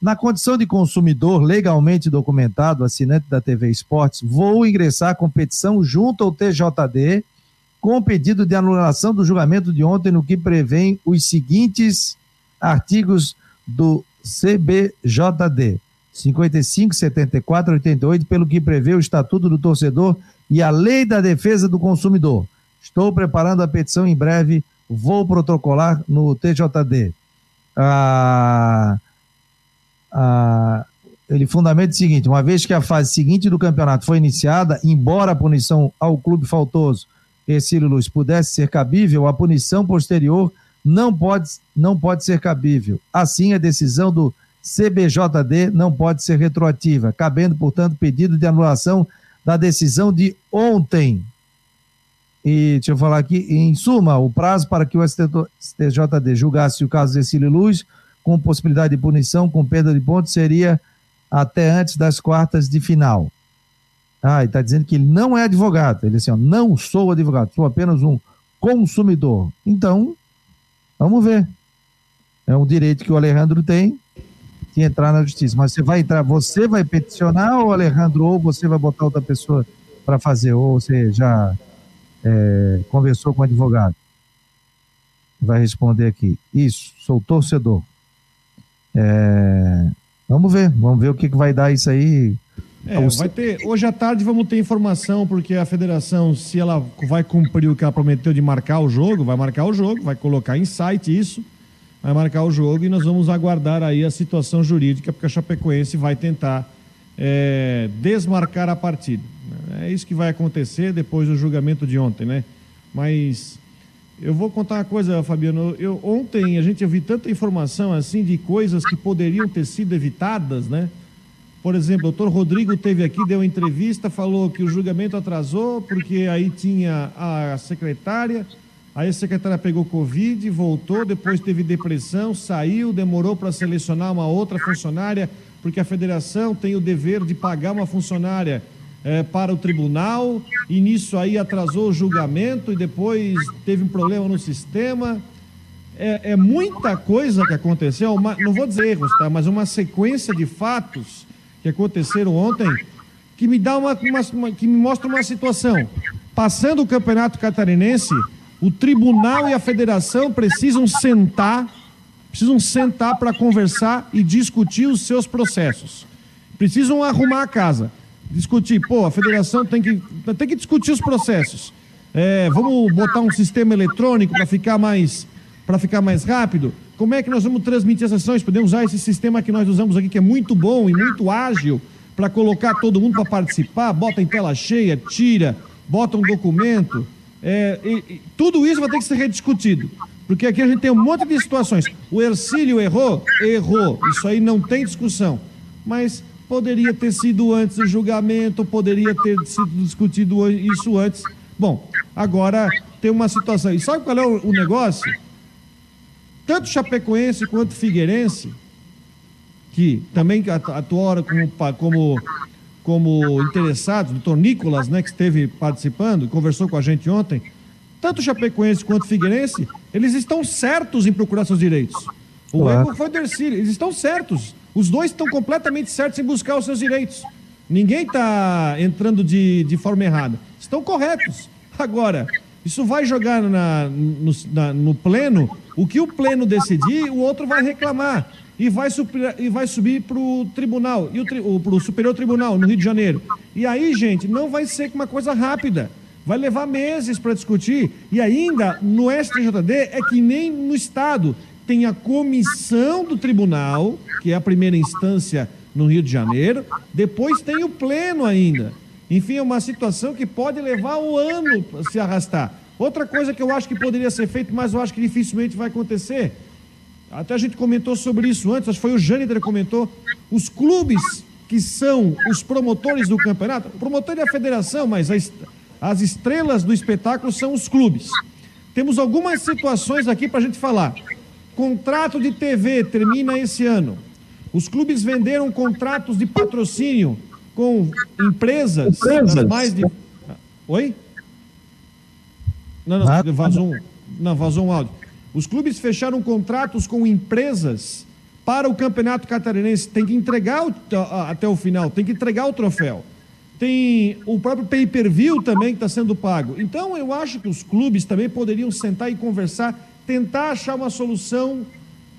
Na condição de consumidor legalmente documentado, assinante da TV Esportes, vou ingressar a competição junto ao TJD com pedido de anulação do julgamento de ontem, no que prevêem os seguintes artigos do CBJD. 55, 74, 88, pelo que prevê o Estatuto do Torcedor e a Lei da Defesa do Consumidor. Estou preparando a petição em breve, vou protocolar no TJD. Ah, ah, ele fundamenta o seguinte: uma vez que a fase seguinte do campeonato foi iniciada, embora a punição ao clube faltoso Ercílio Luz pudesse ser cabível, a punição posterior não pode, não pode ser cabível. Assim, a decisão do CBJD não pode ser retroativa, cabendo, portanto, pedido de anulação da decisão de ontem. E deixa eu falar aqui, em suma, o prazo para que o STJD julgasse o caso de Cecílio Luz, com possibilidade de punição, com perda de pontos, seria até antes das quartas de final. Ah, ele está dizendo que ele não é advogado. Ele disse assim, ó, não sou advogado, sou apenas um consumidor. Então, vamos ver. É um direito que o Alejandro tem de entrar na justiça. Mas você vai entrar, você vai peticionar ou Alejandro, ou você vai botar outra pessoa para fazer, ou você já é, conversou com o advogado? Vai responder aqui. Isso, sou torcedor. É, vamos ver, vamos ver o que, que vai dar isso aí. É, vai ter, hoje à tarde vamos ter informação, porque a federação, se ela vai cumprir o que ela prometeu de marcar o jogo, vai marcar o jogo, vai colocar em site isso, vai marcar o jogo e nós vamos aguardar aí a situação jurídica, porque a Chapecoense vai tentar é, desmarcar a partida. É isso que vai acontecer depois do julgamento de ontem, né? Mas eu vou contar uma coisa, Fabiano. Eu, ontem a gente ouviu tanta informação assim de coisas que poderiam ter sido evitadas, né? Por exemplo, o doutor Rodrigo teve aqui, deu entrevista, falou que o julgamento atrasou porque aí tinha a secretária, aí a secretária pegou Covid, voltou, depois teve depressão, saiu, demorou para selecionar uma outra funcionária, porque a federação tem o dever de pagar uma funcionária é, para o tribunal, e nisso aí atrasou o julgamento e depois teve um problema no sistema. É, é muita coisa que aconteceu, uma, não vou dizer erros, tá? mas uma sequência de fatos que aconteceram ontem que me dá uma, uma, uma que me mostra uma situação. Passando o campeonato catarinense, o tribunal e a federação precisam sentar, precisam sentar para conversar e discutir os seus processos. Precisam arrumar a casa discutir, pô, a federação tem que, tem que discutir os processos. É, vamos botar um sistema eletrônico para ficar mais para ficar mais rápido. Como é que nós vamos transmitir as sessões? Podemos usar esse sistema que nós usamos aqui, que é muito bom e muito ágil, para colocar todo mundo para participar, bota em tela cheia, tira, bota um documento. É, e, e, tudo isso vai ter que ser rediscutido. Porque aqui a gente tem um monte de situações. O Ercílio errou? Errou. Isso aí não tem discussão. Mas Poderia ter sido antes o julgamento, poderia ter sido discutido isso antes. Bom, agora tem uma situação. E sabe qual é o, o negócio? Tanto Chapecoense quanto Figueirense, que também atuaram como, como, como interessados, o doutor Nicolas, né, que esteve participando, conversou com a gente ontem, tanto Chapecoense quanto Figueirense, eles estão certos em procurar seus direitos. O erro foi Ercílio, eles estão certos. Os dois estão completamente certos em buscar os seus direitos. Ninguém está entrando de, de forma errada. Estão corretos. Agora, isso vai jogar na, no, na, no pleno, o que o pleno decidir, o outro vai reclamar. E vai, e vai subir para o tribunal, e o Superior Tribunal, no Rio de Janeiro. E aí, gente, não vai ser uma coisa rápida. Vai levar meses para discutir. E ainda, no STJD, é que nem no Estado tem a comissão do tribunal, que é a primeira instância no Rio de Janeiro, depois tem o pleno ainda. Enfim, é uma situação que pode levar um ano para se arrastar. Outra coisa que eu acho que poderia ser feito, mas eu acho que dificilmente vai acontecer, até a gente comentou sobre isso antes, acho que foi o Jâniter que comentou, os clubes que são os promotores do campeonato, o promotor é a federação, mas as estrelas do espetáculo são os clubes. Temos algumas situações aqui para a gente falar. Contrato de TV termina esse ano. Os clubes venderam contratos de patrocínio com empresas, empresas. mais de. Oi? Não, não, vazou um, não, vazou um áudio. Os clubes fecharam contratos com empresas para o Campeonato Catarinense. Tem que entregar o, até o final, tem que entregar o troféu. Tem o próprio pay-per-view também que está sendo pago. Então, eu acho que os clubes também poderiam sentar e conversar tentar achar uma solução,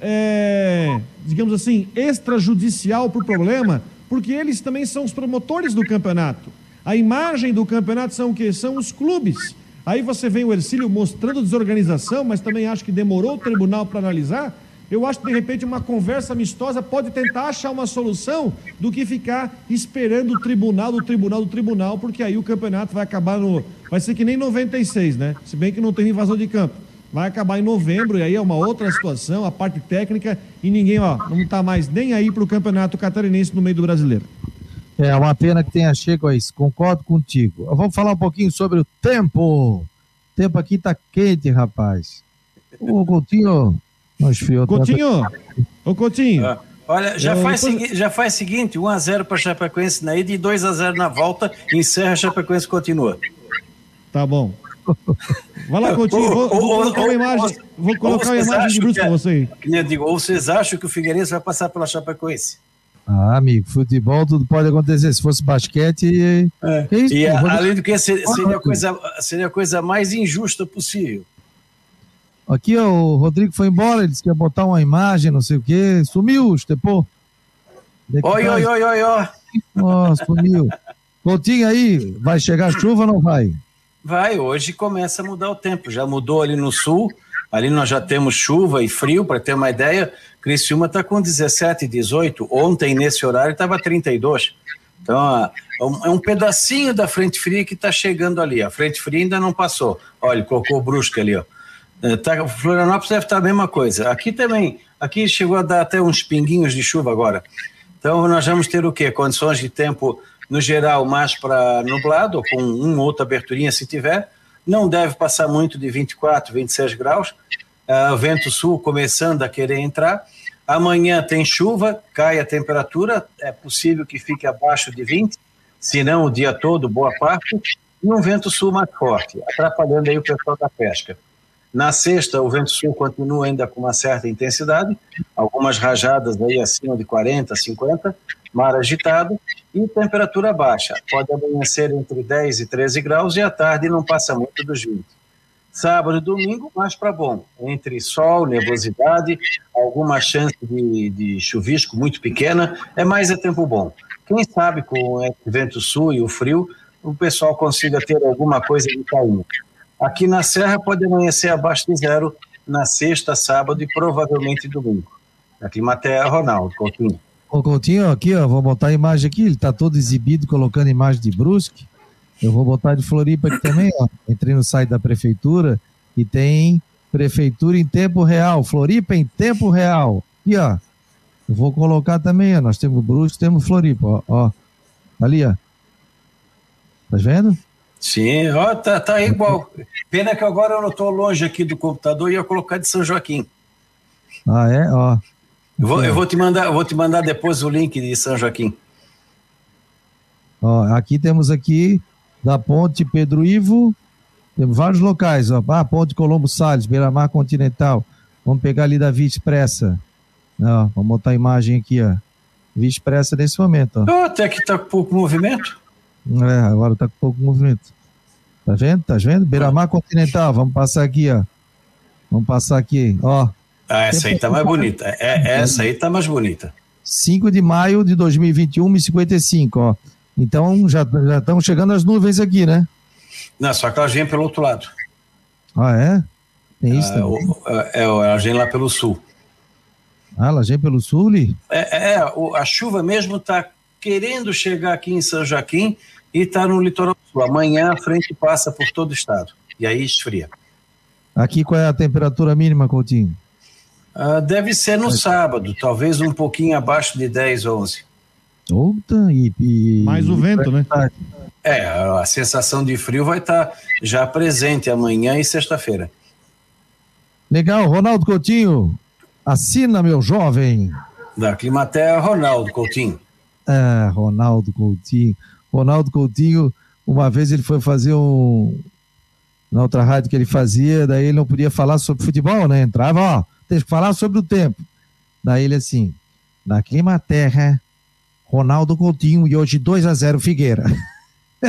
é, digamos assim, extrajudicial para o problema, porque eles também são os promotores do campeonato. A imagem do campeonato são o quê? São os clubes. Aí você vem o Ercílio mostrando desorganização, mas também acho que demorou o tribunal para analisar. Eu acho que de repente uma conversa amistosa pode tentar achar uma solução do que ficar esperando o tribunal, do tribunal, do tribunal, porque aí o campeonato vai acabar no. Vai ser que nem 96, né? Se bem que não tem invasão de campo vai acabar em novembro, e aí é uma outra situação, a parte técnica, e ninguém, ó, não está mais nem aí para o campeonato catarinense no meio do brasileiro. É uma pena que tenha chego a isso, concordo contigo. Vamos falar um pouquinho sobre o tempo. tempo aqui tá quente, rapaz. O Coutinho não esfriou Coutinho, ô Coutinho. Ah, olha, já, faz segui, já faz seguinte, 1x0 para Chapecoense na ida e 2x0 na volta, encerra Chapecoense continua. Tá bom. Vai lá, Coutinho, vou, vou colocar uma imagem, vou colocar uma imagem de Bruce para você. Eu digo, ou vocês acham que o Figueirense vai passar pela Chapecoense? Ah, amigo, futebol tudo pode acontecer. Se fosse basquete. É. É isso, e pô, além do que seria, seria, a coisa, seria a coisa mais injusta possível. Aqui, ó, o Rodrigo foi embora, ele disse que ia botar uma imagem, não sei o quê. Sumiu, Estepô. Oi, oi, oi, oi, oi. Ó, sumiu. Coutinho aí, vai chegar chuva ou não vai? Vai, hoje começa a mudar o tempo. Já mudou ali no sul, ali nós já temos chuva e frio, para ter uma ideia. Criciúma está com 17, 18. Ontem, nesse horário, estava 32. Então, é um pedacinho da frente fria que está chegando ali. A frente fria ainda não passou. Olha, colocou o Brusque ali, ó. É, tá, Florianópolis deve estar a mesma coisa. Aqui também, aqui chegou a dar até uns pinguinhos de chuva agora. Então, nós vamos ter o quê? Condições de tempo no geral, mais para nublado, com uma outra aberturinha se tiver. Não deve passar muito de 24, 26 graus. Uh, vento sul começando a querer entrar. Amanhã tem chuva, cai a temperatura, é possível que fique abaixo de 20, se não o dia todo, boa parte, e um vento sul mais forte, atrapalhando aí o pessoal da pesca. Na sexta, o vento sul continua ainda com uma certa intensidade, algumas rajadas aí acima de 40, 50, mar agitado e temperatura baixa. Pode amanhecer entre 10 e 13 graus e à tarde não passa muito dos 20. Sábado e domingo, mais para bom, entre sol, nebulosidade, alguma chance de, de chuvisco muito pequena, é mais a tempo bom. Quem sabe com o vento sul e o frio, o pessoal consiga ter alguma coisa de carinho. Aqui na Serra pode amanhecer abaixo de zero na sexta, sábado e provavelmente domingo. Na Climaterra, Ronaldo Coutinho. O Coutinho, aqui, ó, vou botar a imagem aqui, ele está todo exibido, colocando imagem de Brusque. Eu vou botar de Floripa aqui também, ó. Entrei no site da prefeitura e tem prefeitura em tempo real, Floripa em tempo real. E ó, eu vou colocar também, ó, nós temos Brusque, temos Floripa, ó, ó. Ali, ó. Tá vendo? Sim, ó, tá, tá igual. Pena que agora eu não estou longe aqui do computador e ia colocar de São Joaquim. Ah, é? Ó. Eu vou, eu vou, te mandar, vou te mandar depois o link de São Joaquim. Ó, aqui temos aqui da Ponte Pedro Ivo, temos vários locais, ó. Ah, Ponte Colombo Salles, Beira-Mar Continental. Vamos pegar ali da Via Expressa. Ó, vamos botar a imagem aqui, ó. Via Expressa nesse momento, ó. Oh, até que tá com pouco movimento. É, agora tá com pouco movimento. Tá vendo? Tá vendo? Beira-Mar Continental, vamos passar aqui, ó. Vamos passar aqui, ó. Ah, essa aí tá mais bonita. É, essa aí tá mais bonita. 5 de maio de 2021, 55, ó. Então já já estão chegando as nuvens aqui, né? Não, só que elas vêm pelo outro lado. Ah, é? Tem isso ah, também? É, é, elas vêm lá pelo sul. Ah, elas vêm pelo sul, Li? É, é, a chuva mesmo está querendo chegar aqui em São Joaquim e está no litoral sul. Amanhã a frente passa por todo o estado. E aí esfria. Aqui qual é a temperatura mínima, Coutinho? Ah, deve ser no sábado, talvez um pouquinho abaixo de 10, 11. Outra e, e... Mais o vento, né? É, a sensação de frio vai estar tá já presente amanhã e sexta-feira. Legal, Ronaldo Coutinho, assina, meu jovem. Da Climaterra, Ronaldo Coutinho. É, Ronaldo Coutinho. Ronaldo Coutinho, uma vez ele foi fazer um. Na outra rádio que ele fazia, daí ele não podia falar sobre futebol, né? Entrava, ó, tem que falar sobre o tempo. Daí ele assim, na Clima Terra, Ronaldo Coutinho e hoje 2 a 0 Figueira.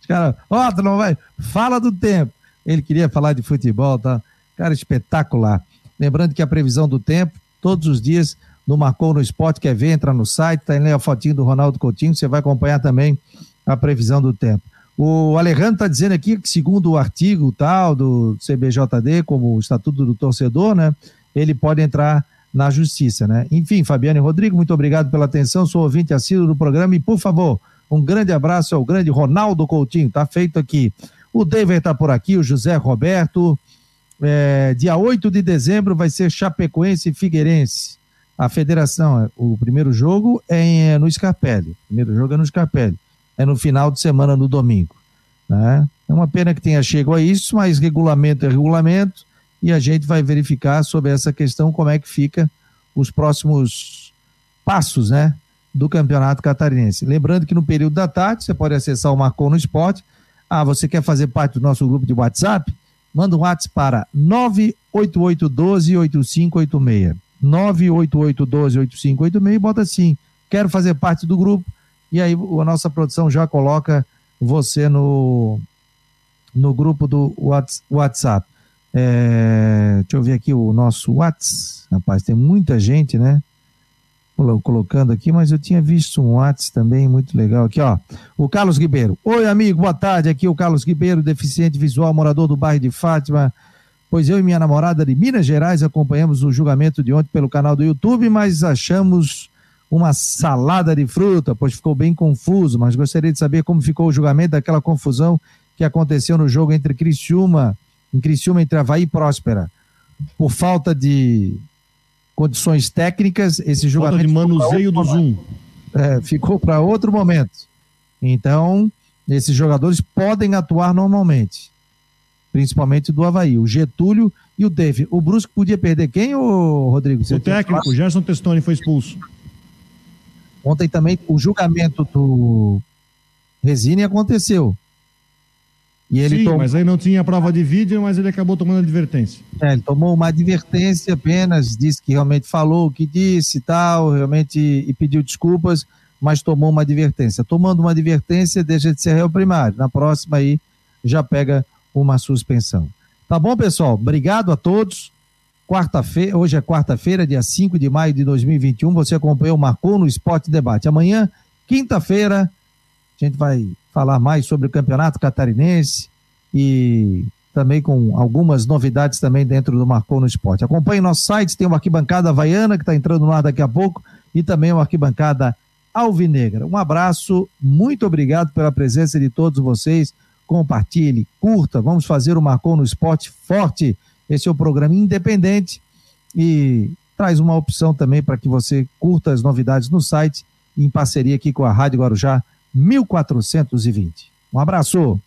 Os caras, ó, tu não vai, fala do tempo. Ele queria falar de futebol, tá? Cara, espetacular. Lembrando que a previsão do tempo, todos os dias, no Marcou no Esporte, quer ver, entra no site, tá aí a fotinho do Ronaldo Coutinho, você vai acompanhar também a previsão do tempo. O Alejandro está dizendo aqui que, segundo o artigo tal do CBJD, como o Estatuto do Torcedor, né, ele pode entrar na justiça, né? Enfim, Fabiano e Rodrigo, muito obrigado pela atenção, sou ouvinte assíduo do programa e, por favor, um grande abraço ao grande Ronaldo Coutinho, tá feito aqui. O David está por aqui, o José Roberto. É, dia 8 de dezembro vai ser Chapecoense e Figueirense. A federação, o primeiro jogo é, é no Scarpelli. O primeiro jogo é no Scarpelli é no final de semana, no domingo. Né? É uma pena que tenha chegado a isso, mas regulamento é regulamento e a gente vai verificar sobre essa questão como é que fica os próximos passos, né, do Campeonato Catarinense. Lembrando que no período da tarde você pode acessar o Marcon no Esporte. Ah, você quer fazer parte do nosso grupo de WhatsApp? Manda um WhatsApp para 988128586. 988128586 e bota assim: quero fazer parte do grupo. E aí a nossa produção já coloca você no, no grupo do WhatsApp. É, deixa eu ver aqui o nosso WhatsApp. Rapaz, tem muita gente, né? Colocando aqui, mas eu tinha visto um WhatsApp também muito legal aqui, ó. O Carlos Ribeiro. Oi, amigo, boa tarde. Aqui é o Carlos Ribeiro, deficiente visual, morador do bairro de Fátima. Pois eu e minha namorada de Minas Gerais acompanhamos o julgamento de ontem pelo canal do YouTube, mas achamos uma salada de fruta, pois ficou bem confuso. Mas gostaria de saber como ficou o julgamento daquela confusão que aconteceu no jogo entre Criciúma, em Criciúma entre Havaí e Próspera. Por falta de condições técnicas, esse julgamento. Falta de manuseio do Zoom. É, ficou para outro momento. Então, esses jogadores podem atuar normalmente. Principalmente do Havaí. O Getúlio e o Dave. O Brusque podia perder quem, ô, Rodrigo? Você o técnico, o Gerson Testoni, foi expulso. Ontem também o julgamento do Resine aconteceu. E ele Sim, tom... mas aí não tinha prova de vídeo, mas ele acabou tomando advertência. É, ele tomou uma advertência apenas, disse que realmente falou o que disse e tal, realmente e pediu desculpas, mas tomou uma advertência. Tomando uma advertência, deixa de ser réu primário. Na próxima aí já pega uma suspensão. Tá bom, pessoal? Obrigado a todos. Quarta-feira, hoje é quarta-feira, dia 5 de maio de 2021. Você acompanhou o Marcou no Esporte Debate. Amanhã, quinta-feira, a gente vai falar mais sobre o Campeonato Catarinense e também com algumas novidades também dentro do Marcou no Esporte. Acompanhe nosso site, tem uma arquibancada havaiana que está entrando no ar daqui a pouco e também uma arquibancada alvinegra. Um abraço, muito obrigado pela presença de todos vocês. Compartilhe, curta, vamos fazer o Marcou no Esporte forte. Esse é o programa independente e traz uma opção também para que você curta as novidades no site em parceria aqui com a Rádio Guarujá 1420. Um abraço.